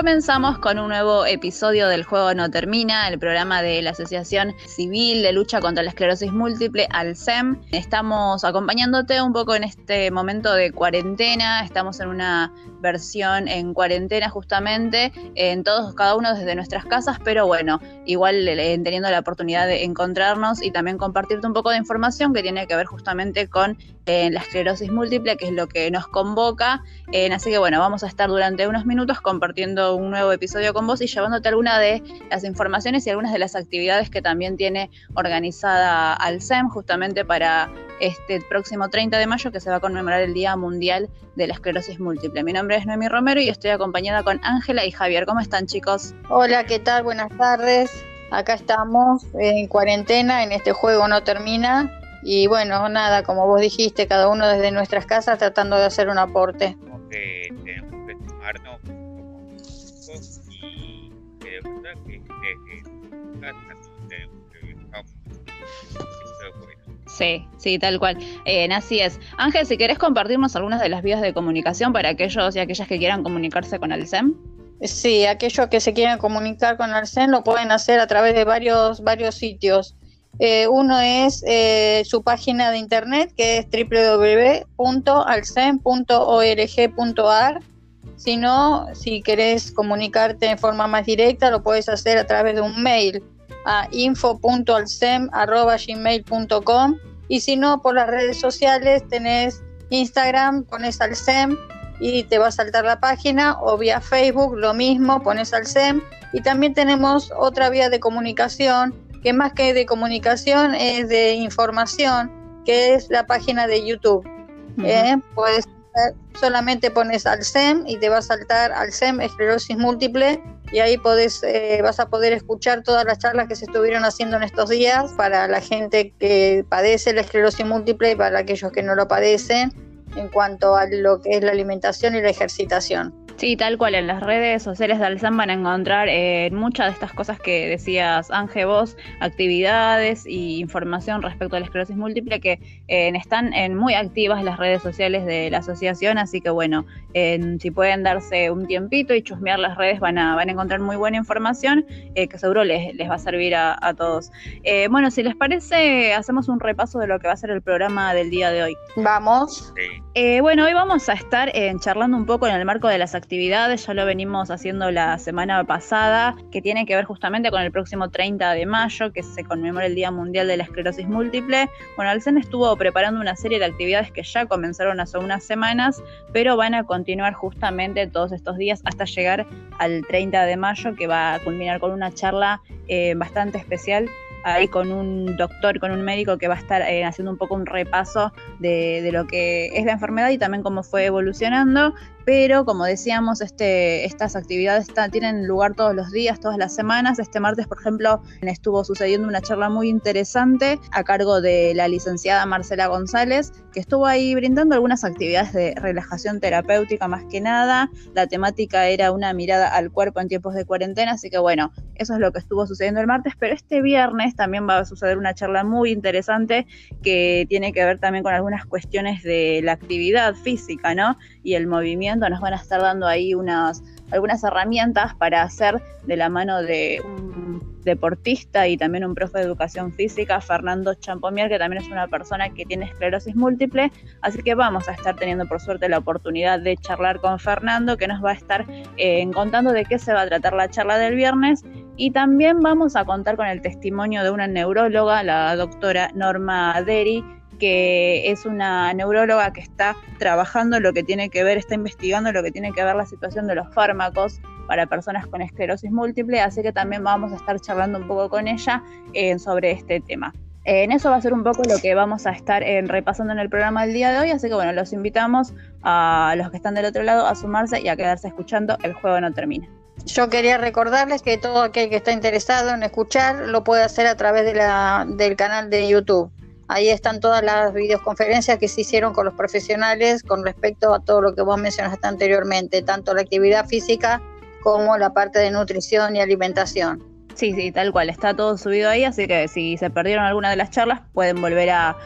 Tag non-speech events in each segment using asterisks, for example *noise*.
Comenzamos con un nuevo episodio del Juego No Termina, el programa de la Asociación Civil de Lucha contra la Esclerosis Múltiple, ALSEM. Estamos acompañándote un poco en este momento de cuarentena, estamos en una versión en cuarentena justamente, en todos, cada uno desde nuestras casas, pero bueno, igual eh, teniendo la oportunidad de encontrarnos y también compartirte un poco de información que tiene que ver justamente con eh, la esclerosis múltiple, que es lo que nos convoca. Eh, así que bueno, vamos a estar durante unos minutos compartiendo un nuevo episodio con vos y llevándote algunas de las informaciones y algunas de las actividades que también tiene organizada Alcem justamente para este próximo 30 de mayo que se va a conmemorar el Día Mundial de la Esclerosis Múltiple. Mi nombre es Noemi Romero y estoy acompañada con Ángela y Javier. ¿Cómo están chicos? Hola, ¿qué tal? Buenas tardes. Acá estamos en cuarentena, en este juego no termina. Y bueno, nada, como vos dijiste, cada uno desde nuestras casas tratando de hacer un aporte. Que tenemos que tomarnos como y que de verdad que, Sí, sí, tal cual. Eh, así es. Ángel, si querés compartirnos algunas de las vías de comunicación para aquellos y aquellas que quieran comunicarse con el SEM. Sí, aquellos que se quieran comunicar con el SEM lo pueden hacer a través de varios, varios sitios. Eh, uno es eh, su página de internet que es www.alcem.org.ar. Si no, si querés comunicarte en forma más directa, lo puedes hacer a través de un mail a info.alcem.gmail.com y si no, por las redes sociales tenés Instagram, pones Alcem y te va a saltar la página o vía Facebook, lo mismo, pones Alcem y también tenemos otra vía de comunicación que más que de comunicación es de información, que es la página de YouTube. ¿eh? Puedes solamente pones Alcem y te va a saltar Alcem, esclerosis múltiple, y ahí podés, eh, vas a poder escuchar todas las charlas que se estuvieron haciendo en estos días para la gente que padece la esclerosis múltiple y para aquellos que no lo padecen en cuanto a lo que es la alimentación y la ejercitación. Sí, tal cual, en las redes sociales de Alzam van a encontrar eh, muchas de estas cosas que decías, Ángel, vos, actividades y información respecto a la esclerosis múltiple que eh, están en muy activas las redes sociales de la asociación, así que bueno, si pueden darse un tiempito y chusmear las redes van a, van a encontrar muy buena información eh, que seguro les, les, va a servir a, todos. bueno, si les parece, hacemos un repaso de lo que va a ser el programa del día de hoy. Vamos. bueno, hoy vamos a estar charlando un poco en el marco de las actividades actividades, ya lo venimos haciendo la semana pasada, que tiene que ver justamente con el próximo 30 de mayo, que se conmemora el Día Mundial de la Esclerosis Múltiple. Bueno, Alcen estuvo preparando una serie de actividades que ya comenzaron hace unas semanas, pero van a continuar justamente todos estos días hasta llegar al 30 de mayo, que va a culminar con una charla eh, bastante especial ahí con un doctor, con un médico que va a estar eh, haciendo un poco un repaso de, de, lo que es la enfermedad y también cómo fue evolucionando pero como decíamos, este, estas actividades tienen lugar todos los días, todas las semanas. Este martes, por ejemplo, estuvo sucediendo una charla muy interesante a cargo de la licenciada Marcela González, que estuvo ahí brindando algunas actividades de relajación terapéutica más que nada. La temática era una mirada al cuerpo en tiempos de cuarentena, así que bueno, eso es lo que estuvo sucediendo el martes, pero este viernes también va a suceder una charla muy interesante que tiene que ver también con algunas cuestiones de la actividad física, ¿no? Y el movimiento nos van a estar dando ahí unas, algunas herramientas para hacer de la mano de un deportista y también un profe de educación física, Fernando Champomier, que también es una persona que tiene esclerosis múltiple. Así que vamos a estar teniendo por suerte la oportunidad de charlar con Fernando, que nos va a estar eh, contando de qué se va a tratar la charla del viernes. Y también vamos a contar con el testimonio de una neuróloga, la doctora Norma Deri, que es una neuróloga que está trabajando lo que tiene que ver, está investigando lo que tiene que ver la situación de los fármacos para personas con esclerosis múltiple, así que también vamos a estar charlando un poco con ella eh, sobre este tema. en eso va a ser un poco lo que vamos a estar eh, repasando en el programa del día de hoy, así que bueno, los invitamos a los que están del otro lado a sumarse y a quedarse escuchando El juego no termina. Yo quería recordarles que todo aquel que está interesado en escuchar lo puede hacer a través del canal de YouTube. Ahí están todas las videoconferencias que se hicieron con los profesionales con respecto a todo lo que vos mencionaste anteriormente, tanto la actividad física como la parte de nutrición y alimentación. Sí, sí, tal cual, está todo subido ahí, así que si se perdieron alguna de las charlas pueden volver a,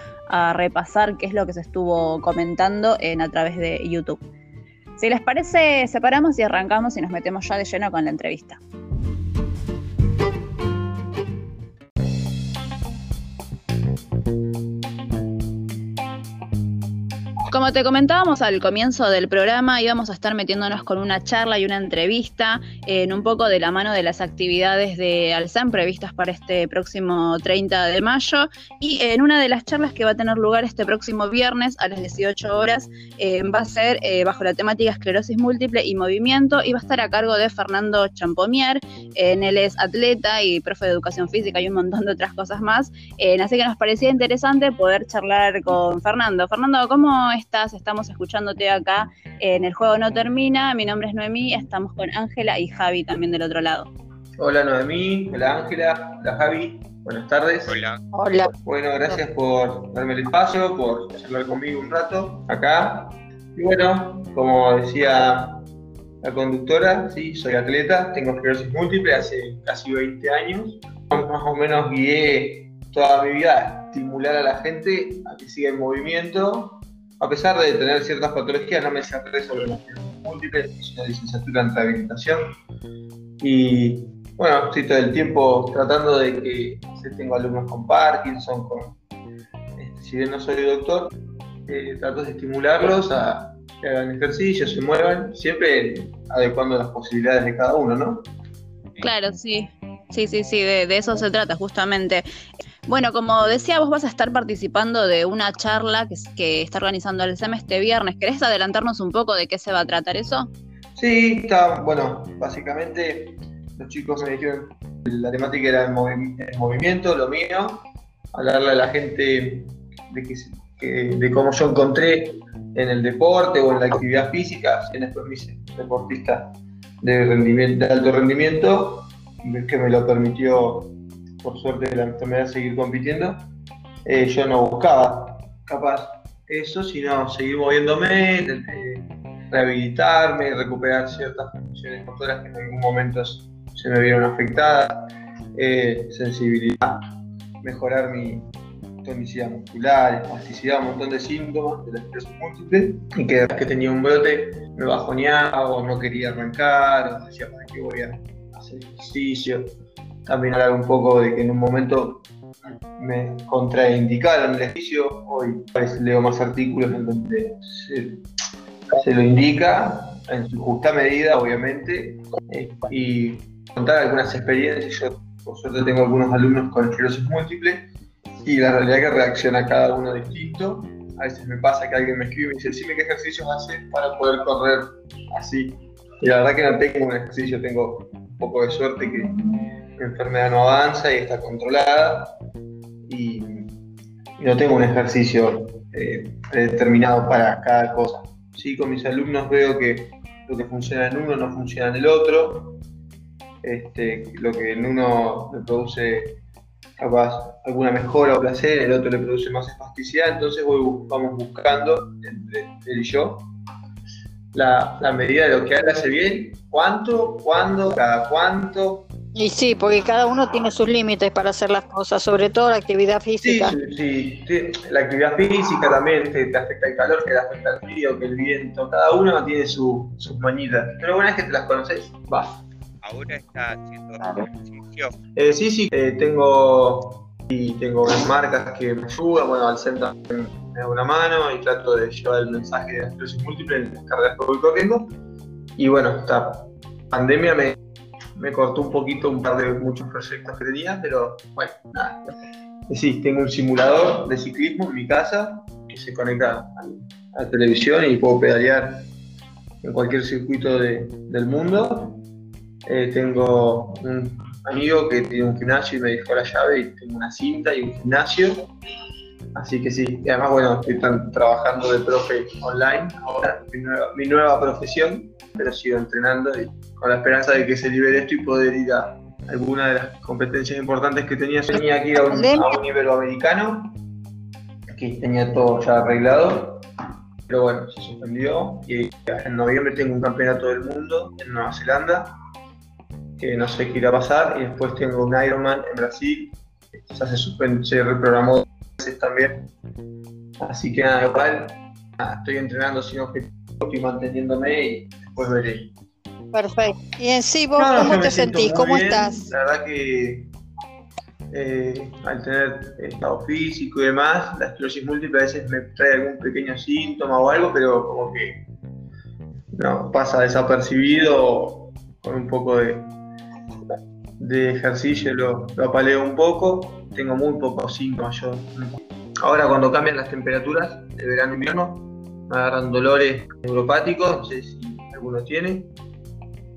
repasar qué es lo que se estuvo comentando en, a través de YouTube. Si les parece, separamos y arrancamos y nos metemos ya de lleno con la entrevista. Como te comentábamos al comienzo del programa, íbamos a estar metiéndonos con una charla y una entrevista en un poco de la mano de las actividades de Alzam previstas para este próximo 30 de mayo. Y en una de las charlas que va a tener lugar este próximo viernes a las 18 horas eh, va a ser eh, bajo la temática esclerosis múltiple y movimiento y va a estar a cargo de Fernando Champomier. en él es atleta y profe de educación física y un montón de otras cosas más. así que nos parecía interesante poder charlar con Fernando. Fernando, ¿cómo estás? Estamos escuchándote acá en El Juego No Termina. Mi nombre es Noemí, estamos con Ángela y Javi también del otro lado. Hola Noemí, hola Ángela, hola Javi, buenas tardes. Hola. Hola. Bueno, gracias por darme el espacio, por charlar conmigo un rato acá. Y bueno, como decía la conductora, sí, soy atleta, tengo esclerosis múltiple hace casi 20 años. Más o menos guié toda mi vida a estimular a la gente a que siga en movimiento a pesar de tener ciertas patologías, no me cerré sobre las múltiples, hice una licenciatura en rehabilitación. Y bueno, estoy todo el tiempo tratando de que tengo alumnos con Parkinson, con, este, si bien no soy doctor, eh, trato de estimularlos a que hagan ejercicio, se muevan, siempre adecuando las posibilidades de cada uno, ¿no? Claro, sí. Sí, sí, sí, de, de eso se trata justamente. Bueno, como decía, vos vas a estar participando de una charla que, que está organizando el SEM este viernes. ¿Querés adelantarnos un poco de qué se va a tratar eso? Sí, está, bueno, básicamente los chicos me dijeron la temática era el, movimiento, lo mío, hablarle a la gente de, que, de cómo yo encontré en el deporte o en la actividad física, si después me hice deportista de, rendimiento, de alto rendimiento, que me lo permitió por suerte la enfermedad seguir compitiendo, eh, yo no buscaba. Capaz eso, sino seguir moviéndome, eh, rehabilitarme, recuperar ciertas funciones motoras que en algún momento se me vieron afectadas, eh, sensibilidad, mejorar mi tonicidad muscular, espasticidad, un montón de síntomas de la esclerosis múltiple y que que tenía un brote me bajoneaba o no quería arrancar o decía para qué voy a hacer ejercicio también hablar un poco de que en un momento me contraindicaron el ejercicio, hoy leo más artículos en donde se, lo indica en su justa medida, obviamente, y contar algunas experiencias. Yo, por suerte, tengo algunos alumnos con esclerosis múltiple y la realidad que reacciona cada uno distinto. A veces me pasa que alguien me escribe y me dice, decime qué ejercicios haces para poder correr así. Y la verdad que no tengo un ejercicio, tengo un poco de suerte que la enfermedad no avanza y está controlada. Y, no tengo un ejercicio eh, determinado para cada cosa. Sí, con mis alumnos veo que lo que funciona en uno no funciona en el otro, este, lo que en uno le produce capaz alguna mejora o placer, el otro le produce más espasticidad, entonces vamos buscando entre él y yo la, la medida de lo que él hace bien, cuánto, cuándo, cada cuánto, y sí, porque cada uno tiene sus límites para hacer las cosas, sobre todo la actividad física. Sí, sí, la actividad física también te, afecta el calor, que te afecta el frío, que el viento, cada uno tiene sus mañitas. Pero una vez que te las conoces, vas. Ahora está haciendo ejercicio. Eh, sí, sí, eh, tengo y tengo marcas que me ayudan, bueno, al centro me da una mano y trato de llevar el mensaje de esclerosis múltiple en las carreras que voy corriendo. Y bueno, esta pandemia me me cortó un poquito un par de muchos proyectos que tenía, pero bueno, nada. Sí, tengo un simulador de ciclismo en mi casa que se conecta a la televisión y puedo pedalear en cualquier circuito del mundo. Eh, tengo un amigo que tiene un gimnasio y me dejó la llave y tengo una cinta y un gimnasio. Así que sí, y además bueno, estoy trabajando de profe online ahora, mi nueva, mi nueva profesión, pero sigo entrenando y con la esperanza de que se libere esto y poder ir a alguna de las competencias importantes que tenía. Tenía que ir a un, a americano que tenía todo ya arreglado, pero bueno, se suspendió y en noviembre tengo un campeonato del mundo en Nueva Zelanda, que no sé qué irá a pasar, y después tengo un Ironman en Brasil, ya se, se reprogramó también, así que nada, igual estoy entrenando sin objetivo estoy manteniéndome y después veré. Perfecto. Y en sí, vos, No, ¿cómo te sentís? ¿Cómo bien. estás? La verdad que eh, al tener estado físico y demás, la esclerosis múltiple a veces me trae algún pequeño síntoma o algo, pero como que no pasa desapercibido con un poco de, de ejercicio lo, lo apaleo un poco. Tengo muy pocos síntomas yo. Ahora cuando cambian las temperaturas de verano e invierno, me agarran dolores neuropáticos, no sé si alguno tiene,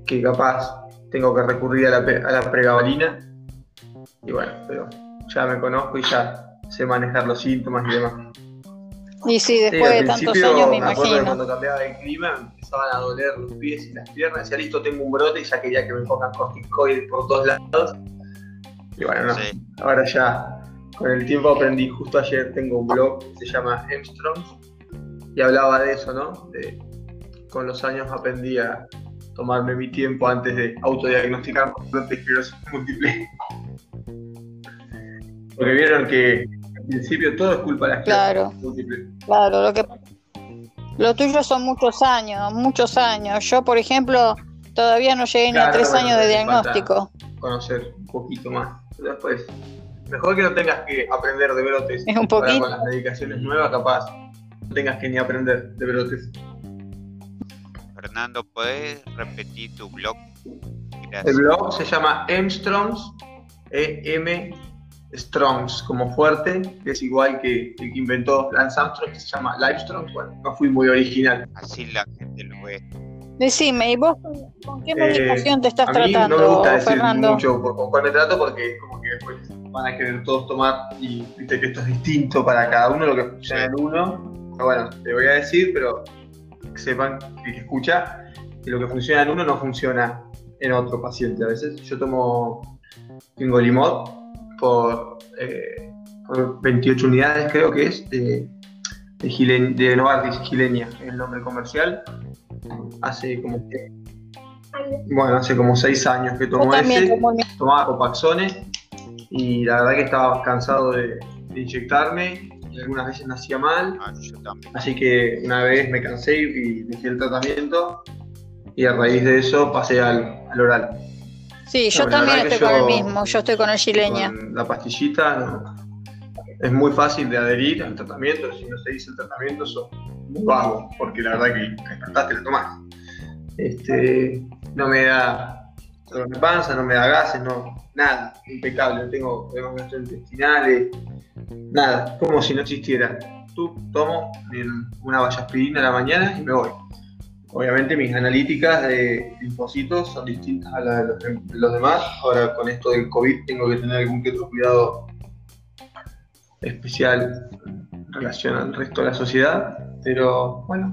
que capaz tengo que recurrir a la, a la pregabalina. Y bueno, pero ya me conozco y ya sé manejar los síntomas y demás. Y sí, Sí, después al de tantos años me acuerdo de imagino. cuando cambiaba el clima me empezaban a doler los pies y las piernas. Decía, listo, tengo un brote y ya quería que me pongan corticoides por todos lados. Y bueno, no. Sí. Ahora ya, con el tiempo aprendí. Justo ayer tengo un blog que se llama Armstrongs y hablaba de eso, ¿no? De, con los años aprendí a tomarme mi tiempo antes de autodiagnosticar de esclerosis *laughs* múltiple. Porque vieron que al principio todo es culpa de la esclerosis Claro. múltiple. Claro, lo que lo tuyo son muchos años, muchos años. Yo, por ejemplo, todavía no llegué ni a tres bueno, años de diagnóstico. conocer un poquito más. Después, mejor que no tengas que aprender de brotes. Es un poquito. Con las medicaciones nuevas, capaz, no tengas que ni aprender de brotes. Fernando, ¿podés repetir tu blog? El Gracias. blog se llama Emstrongs, E-M Strongs, como fuerte, que es igual que el que inventó Lance Armstrong, que se llama Livestrongs. Bueno, no fui muy original. Así la gente lo ve. Decime, ¿y vos con qué Eh, medicación te estás a mí tratando, no me gusta decir Fernando? mucho por, con cuál me trato porque como que después van a querer todos tomar y viste que esto es distinto para cada uno lo que funciona en uno. Pero bueno, te voy a decir, pero que sepan que, que escucha que lo que funciona en uno no funciona en otro paciente. A veces yo tomo Fingolimod por, eh, por 28 unidades creo que es de, de, Gilen- de Novartis, Gilenia, es el nombre comercial. Hace como que bueno, hace como seis años que tomo ese, tomaba Copaxone y la verdad que estaba cansado de, de inyectarme y algunas veces me hacía mal, Ah, yo así que una vez me cansé y dejé el tratamiento y a raíz de eso pasé al, al oral. Sí, yo también estoy con el mismo, yo estoy con el chileña. Con la pastillita no- es muy fácil de adherir al tratamiento, si no se dice el tratamiento sos muy vago, porque la verdad que despertaste la tomás. Este, no me da dolor de panza, no me da gases, no, nada, impecable, no tengo problemas gastrointestinales, nada, como si no existiera. Tú tomo una vallaspirina a la mañana y me voy. Obviamente mis analíticas de linfocitos son distintas a las de los, de los demás. Ahora con esto del COVID tengo que tener algún que otro cuidado especial en relación al resto de la sociedad. Pero bueno,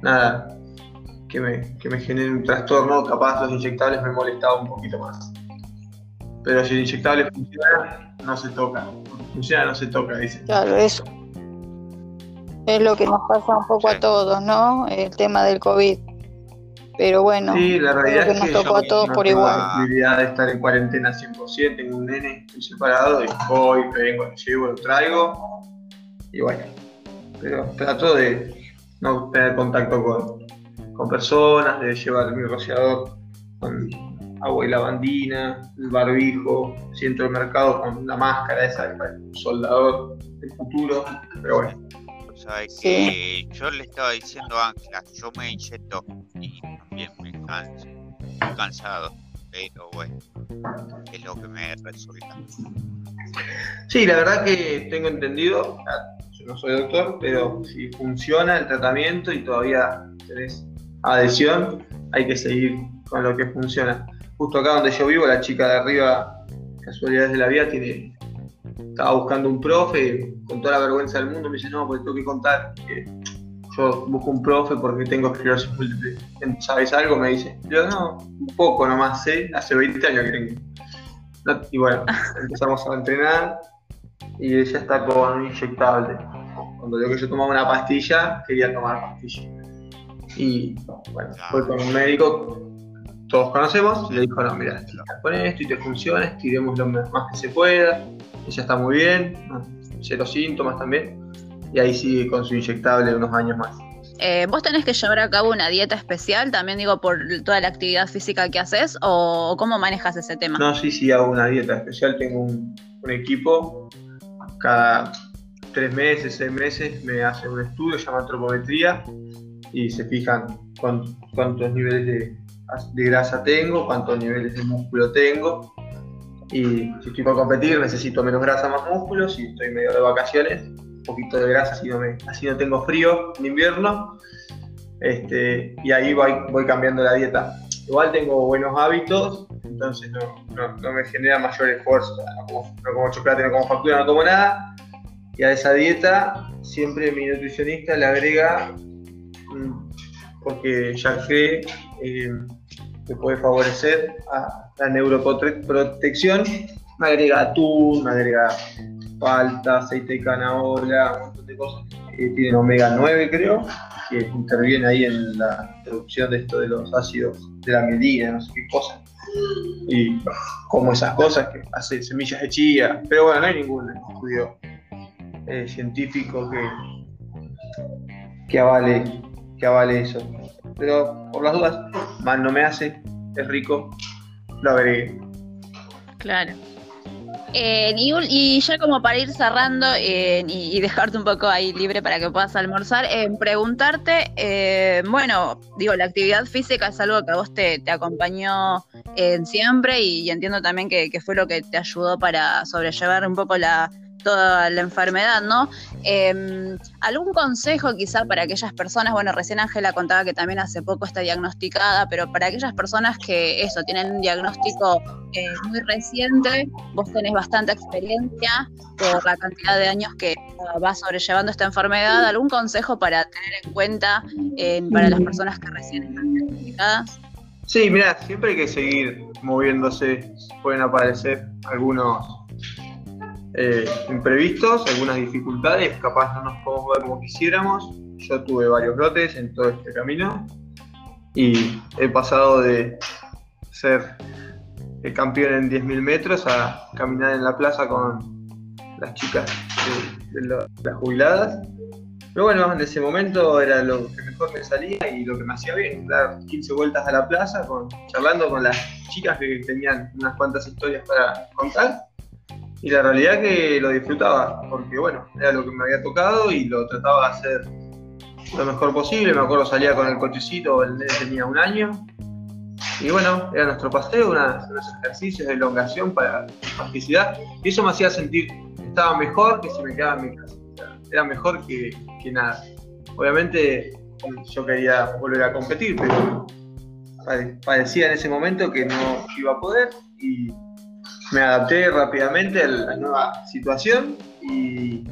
nada, que me, que me genere un trastorno, capaz los inyectables me molestaba un poquito más. Pero si el inyectable funciona, no se toca. Funciona, no se toca, dice. Claro, eso es lo que nos pasa un poco Sí. a todos, ¿no? El tema del COVID. Pero bueno, Sí, la realidad creo es que que nos tocó yo a todos no por tengo igual. la posibilidad de estar en cuarentena 100%, tengo un nene, estoy separado y voy, vengo, lo llevo, lo traigo y bueno, pero trato de no tener contacto con, con personas, de llevar mi rociador con agua y lavandina, el barbijo, si entro al mercado con la máscara esa, el soldador del futuro, pero bueno, Sabes Sí. que yo le estaba diciendo a Ángela, yo me inyecto y también me canso, estoy cansado, pero bueno, es lo que me resulta. Sí, la verdad que tengo entendido, yo no soy doctor, pero si funciona el tratamiento y todavía tenés adhesión, hay que seguir con lo que funciona. Justo acá donde yo vivo, la chica de arriba, casualidades de la vida, tiene, estaba buscando un profe, con toda la vergüenza del mundo, me dice, no, pues tengo que contar que yo busco un profe porque tengo esclerosis múltiple. ¿Sabes algo? Me dice. Yo no, un poco nomás sé, hace 20 años que tengo. No, y bueno, *laughs* empezamos a entrenar y ella está con un inyectable. Cuando yo que yo tomaba una pastilla, quería tomar pastilla. Y bueno, fue con un médico, todos conocemos, y le dijo, no, mira, con esto y te funciona, estiremos lo más que se pueda. Ella está muy bien, no, cero síntomas también. Y ahí sigue con su inyectable unos años más. Eh, ¿Vos tenés que llevar a cabo una dieta especial, también digo, por toda la actividad física que haces, o cómo manejas ese tema? No, sí, sí, hago una dieta especial, tengo un, un equipo, cada tres meses, seis meses me hacen un estudio, llama antropometría, y se fijan cuántos niveles de, grasa tengo, cuántos niveles de músculo tengo, y si estoy por competir necesito menos grasa, más músculo, si estoy medio de vacaciones, un poquito de grasa, así no, así no tengo frío en invierno, este, y ahí voy, voy cambiando la dieta. Igual tengo buenos hábitos, entonces no, no, me genera mayor esfuerzo. No como, no como chocolate, no como factura, no tomo nada. Y a esa dieta siempre mi nutricionista le agrega, mm, porque ya cree eh, que puede favorecer a la neuroprotección, me agrega atún, me agrega palta, aceite de canaola, un montón de cosas. que tienen omega 9 creo, que interviene ahí en la producción de esto de los ácidos de la mielina, no sé qué cosas. Y como esas cosas que hace semillas de chía, pero bueno, no hay ningún estudio eh, científico que, que avale que avale eso. Pero por las dudas, mal no me hace, es rico, lo agregué. Claro. Eh, y, ya como para ir cerrando eh, y, dejarte un poco ahí libre para que puedas almorzar, eh, preguntarte, bueno, digo, la actividad física es algo que a vos te, acompañó siempre y, entiendo también que, fue lo que te ayudó para sobrellevar un poco la, toda la enfermedad, ¿no? Em, ¿Algún consejo quizá para aquellas personas? Bueno, recién Ángela contaba que también hace poco está diagnosticada, pero para aquellas personas que eso, tienen un diagnóstico eh, muy reciente, vos tenés bastante experiencia por la cantidad de años que va sobrellevando esta enfermedad, ¿algún consejo para tener en cuenta para las personas que recién están diagnosticadas? Sí, mira, siempre hay que seguir moviéndose, pueden aparecer algunos eh, imprevistos, algunas dificultades, capaz no nos podemos ver como quisiéramos. Yo tuve varios brotes en todo este camino y he pasado de ser el campeón en 10.000 metros a caminar en la plaza con las chicas de, las jubiladas. Pero bueno, en ese momento era lo que mejor me salía y lo que me hacía bien, dar 15 vueltas a la plaza, con, charlando con las chicas que tenían unas cuantas historias para contar y la realidad que lo disfrutaba, porque bueno, era lo que me había tocado y lo trataba de hacer lo mejor posible. Me acuerdo salía con el cochecito, el nene tenía un año. Y bueno, era nuestro paseo, unos ejercicios de elongación para plasticidad. Y eso me hacía sentir que estaba mejor que si me quedaba en mi casa. Era mejor que, nada. Obviamente yo quería volver a competir, pero parecía en ese momento que no iba a poder y me adapté rápidamente a la nueva situación y,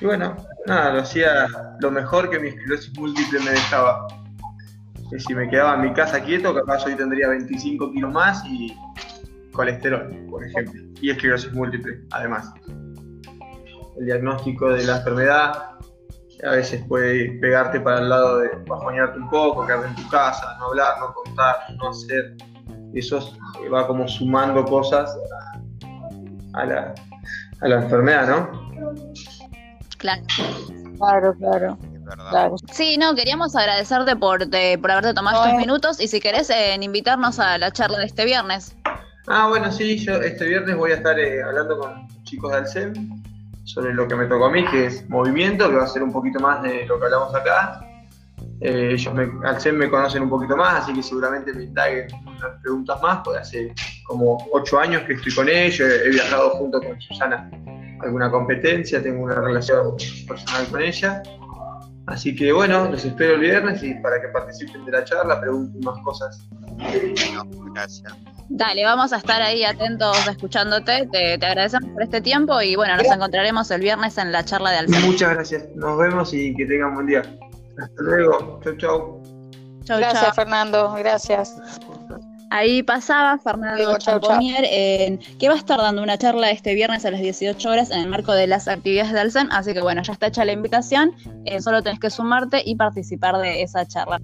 bueno, nada, lo hacía lo mejor que mi esclerosis múltiple me dejaba. Que si me quedaba en mi casa quieto, capaz hoy tendría 25 kilos más y colesterol, por ejemplo, y esclerosis múltiple, además. El diagnóstico de la enfermedad a veces puede pegarte para el lado de bajonearte un poco, quedarte en tu casa, no hablar, no contar, no hacer eso va como sumando cosas a la, a la enfermedad, ¿no? Claro. Claro, claro. Claro. Sí, no, queríamos agradecerte por, por haberte tomado estos minutos y si querés eh, invitarnos a la charla de este viernes. Ah, bueno, sí, yo este viernes voy a estar eh, hablando con chicos de Alcem sobre lo que me tocó a mí, que es movimiento, que va a ser un poquito más de lo que hablamos acá. Eh, ellos me, Alcem me conocen un poquito más, así que seguramente me indaguen preguntas más, porque hace como ocho años que estoy con ellos, he, viajado junto con Susana a alguna competencia, tengo una relación personal con ella. Así que bueno, los espero el viernes y para que participen de la charla, pregunten más cosas. gracias. Dale, vamos a estar ahí atentos escuchándote. Te, agradecemos por este tiempo y bueno, nos encontraremos el viernes en la charla de Alcem. Muchas gracias. Nos vemos y que tengan buen día. Hasta luego. Chau, chau. gracias, Fernando. Gracias. Ahí pasaba Fernando Champonier, que va a estar dando una charla este viernes a las 18 horas en el marco de las actividades de Alcen. Así que bueno, ya está hecha la invitación. Eh, solo tenés que sumarte y participar de esa charla.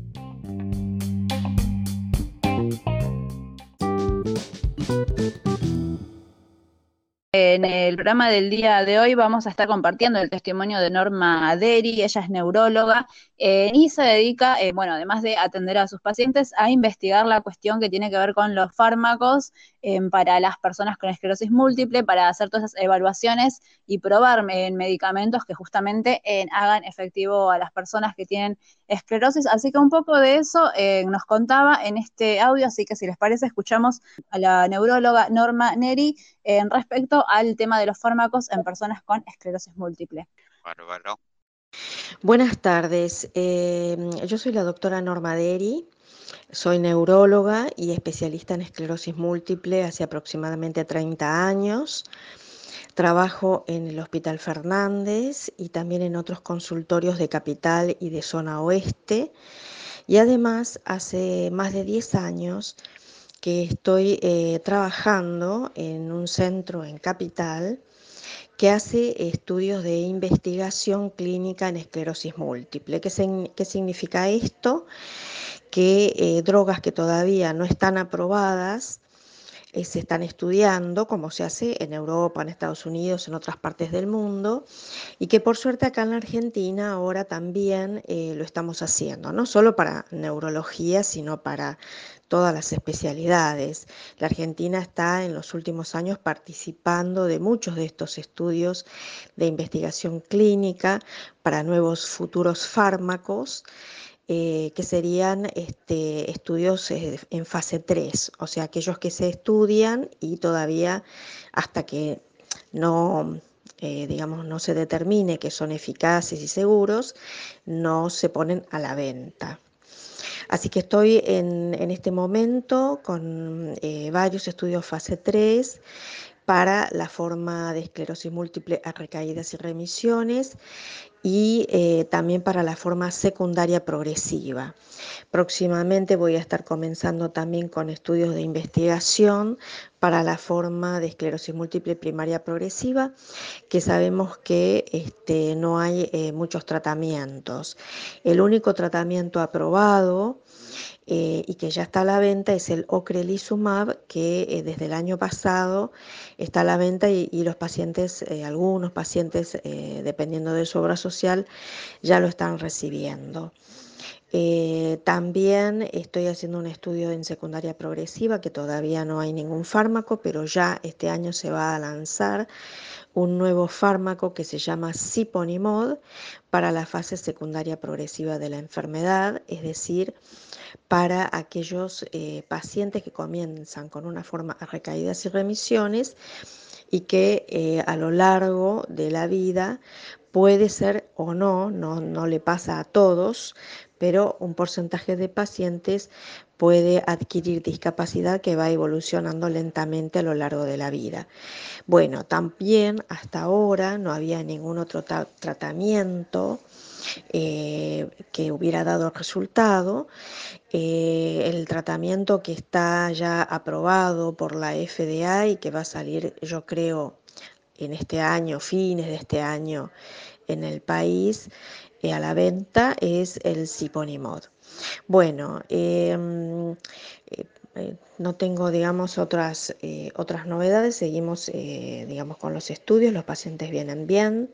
En el programa del día de hoy vamos a estar compartiendo el testimonio de Norma Deri, ella es neuróloga eh, y se dedica, eh, bueno, además de atender a sus pacientes, a investigar la cuestión que tiene que ver con los fármacos eh, para las personas con esclerosis múltiple, para hacer todas esas evaluaciones y probar en medicamentos que justamente hagan efectivo a las personas que tienen esclerosis. Así que un poco de eso nos contaba en este audio, así que si les parece, escuchamos a la neuróloga Norma Neri en respecto al tema de los fármacos en personas con esclerosis múltiple. Buenas tardes, yo soy la doctora Norma Deri, soy neuróloga y especialista en esclerosis múltiple hace aproximadamente 30 años. Trabajo en el Hospital Fernández y también en otros consultorios de capital y de zona oeste. Y además, hace más de 10 años que estoy eh, trabajando en un centro en Capital que hace estudios de investigación clínica en esclerosis múltiple. ¿Qué, significa esto? Que eh, drogas que todavía no están aprobadas eh, se están estudiando, como se hace en Europa, en Estados Unidos, en otras partes del mundo, y que por suerte acá en la Argentina ahora también lo estamos haciendo, no solo para neurología, sino para todas las especialidades. La Argentina está en los últimos años participando de muchos de estos estudios de investigación clínica para nuevos futuros fármacos. Eh, que serían este, estudios en fase 3, o sea, aquellos que se estudian y todavía hasta que no, eh, digamos, no se determine que son eficaces y seguros, no se ponen a la venta. Así que estoy en, este momento con eh, varios estudios fase 3 para la forma de esclerosis múltiple a recaídas y remisiones y eh, también para la forma secundaria progresiva. Próximamente voy a estar comenzando también con estudios de investigación para la forma de esclerosis múltiple primaria progresiva, que sabemos que este, no hay eh, muchos tratamientos. El único tratamiento aprobado eh, y que ya está a la venta es el ocrelizumab, que eh, desde el año pasado está a la venta y, los pacientes, eh, algunos pacientes, dependiendo de su obra social, ya lo están recibiendo. también estoy haciendo un estudio en secundaria progresiva que todavía no hay ningún fármaco, pero ya este año se va a lanzar un nuevo fármaco que se llama Ciponimod para la fase secundaria progresiva de la enfermedad, es decir, para aquellos eh, pacientes que comienzan con una forma de recaídas y remisiones y que eh, a lo largo de la vida puede ser o no, no, no le pasa a todos, pero un porcentaje de pacientes puede adquirir discapacidad que va evolucionando lentamente a lo largo de la vida. Bueno, también hasta ahora no había ningún otro tratamiento eh, que hubiera dado resultado. Eh, el tratamiento que está ya aprobado por la FDA y que va a salir, yo creo, en este año, fines de este año, en el país eh, a la venta es el Ciponimod. Bueno, em, eh, no tengo, digamos, otras, eh, otras novedades. Seguimos, eh, digamos, con los estudios. Los pacientes vienen bien.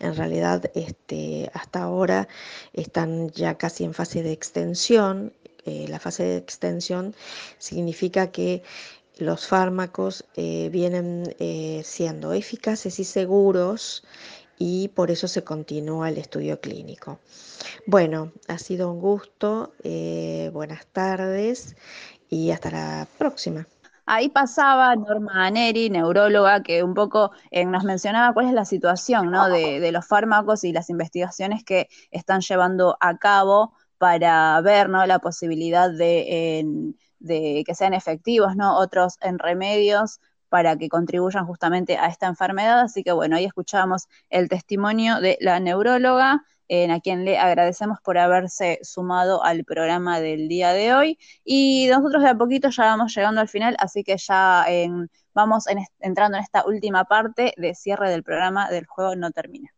En realidad, este, hasta ahora están ya casi en fase de extensión. la fase de extensión significa que los fármacos vienen siendo eficaces y seguros y por eso se continúa el estudio clínico. Bueno, ha sido un gusto. buenas tardes y hasta la próxima. Ahí pasaba Norma Neri, neuróloga, que un poco eh, nos mencionaba cuál es la situación ¿no? de, los fármacos y las investigaciones que están llevando a cabo para ver ¿no? la posibilidad de, que sean efectivos ¿no? otros en remedios para que contribuyan justamente a esta enfermedad. Así que bueno, ahí escuchamos el testimonio de la neuróloga a quien le agradecemos por haberse sumado al programa del día de hoy. Y nosotros de a poquito ya vamos llegando al final, así que ya vamos entrando en esta última parte de cierre del programa del juego no termina.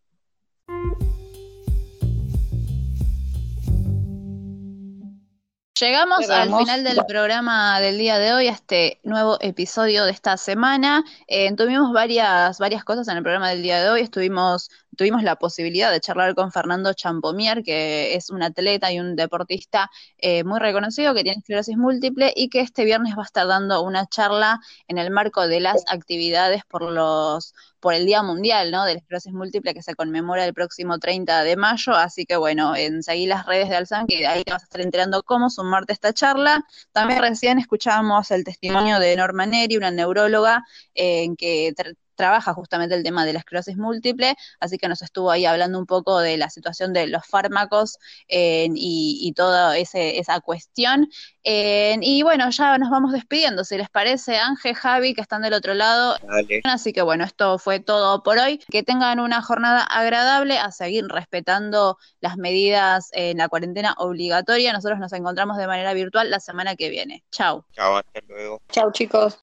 Llegamos al final del programa del día de hoy, a este nuevo episodio de esta semana. Eh, tuvimos varias, varias cosas en el programa del día de hoy. Estuvimos, tuvimos la posibilidad de charlar con Fernando Champomier, que es un atleta y un deportista eh, muy reconocido que tiene esclerosis múltiple y que este viernes va a estar dando una charla en el marco de las actividades por los por el Día Mundial ¿no? de la Esclerosis Múltiple que se conmemora el próximo 30 de mayo. Así que bueno, en las redes de Alzan, que ahí te vas a estar enterando cómo sumarte esta charla. También recién escuchábamos el testimonio de Norma Neri, una neuróloga en que trabaja justamente el tema de la esclerosis múltiple, así que nos estuvo ahí hablando un poco de la situación de los fármacos y, toda esa cuestión. y bueno, ya nos vamos despidiendo, si les parece, Ángel, Javi, que están del otro lado. Así que bueno, esto fue todo por hoy. Que tengan una jornada agradable, a seguir respetando las medidas en la cuarentena obligatoria. Nosotros nos encontramos de manera virtual la semana que viene. Chao. Chao, hasta luego. Chao, chicos.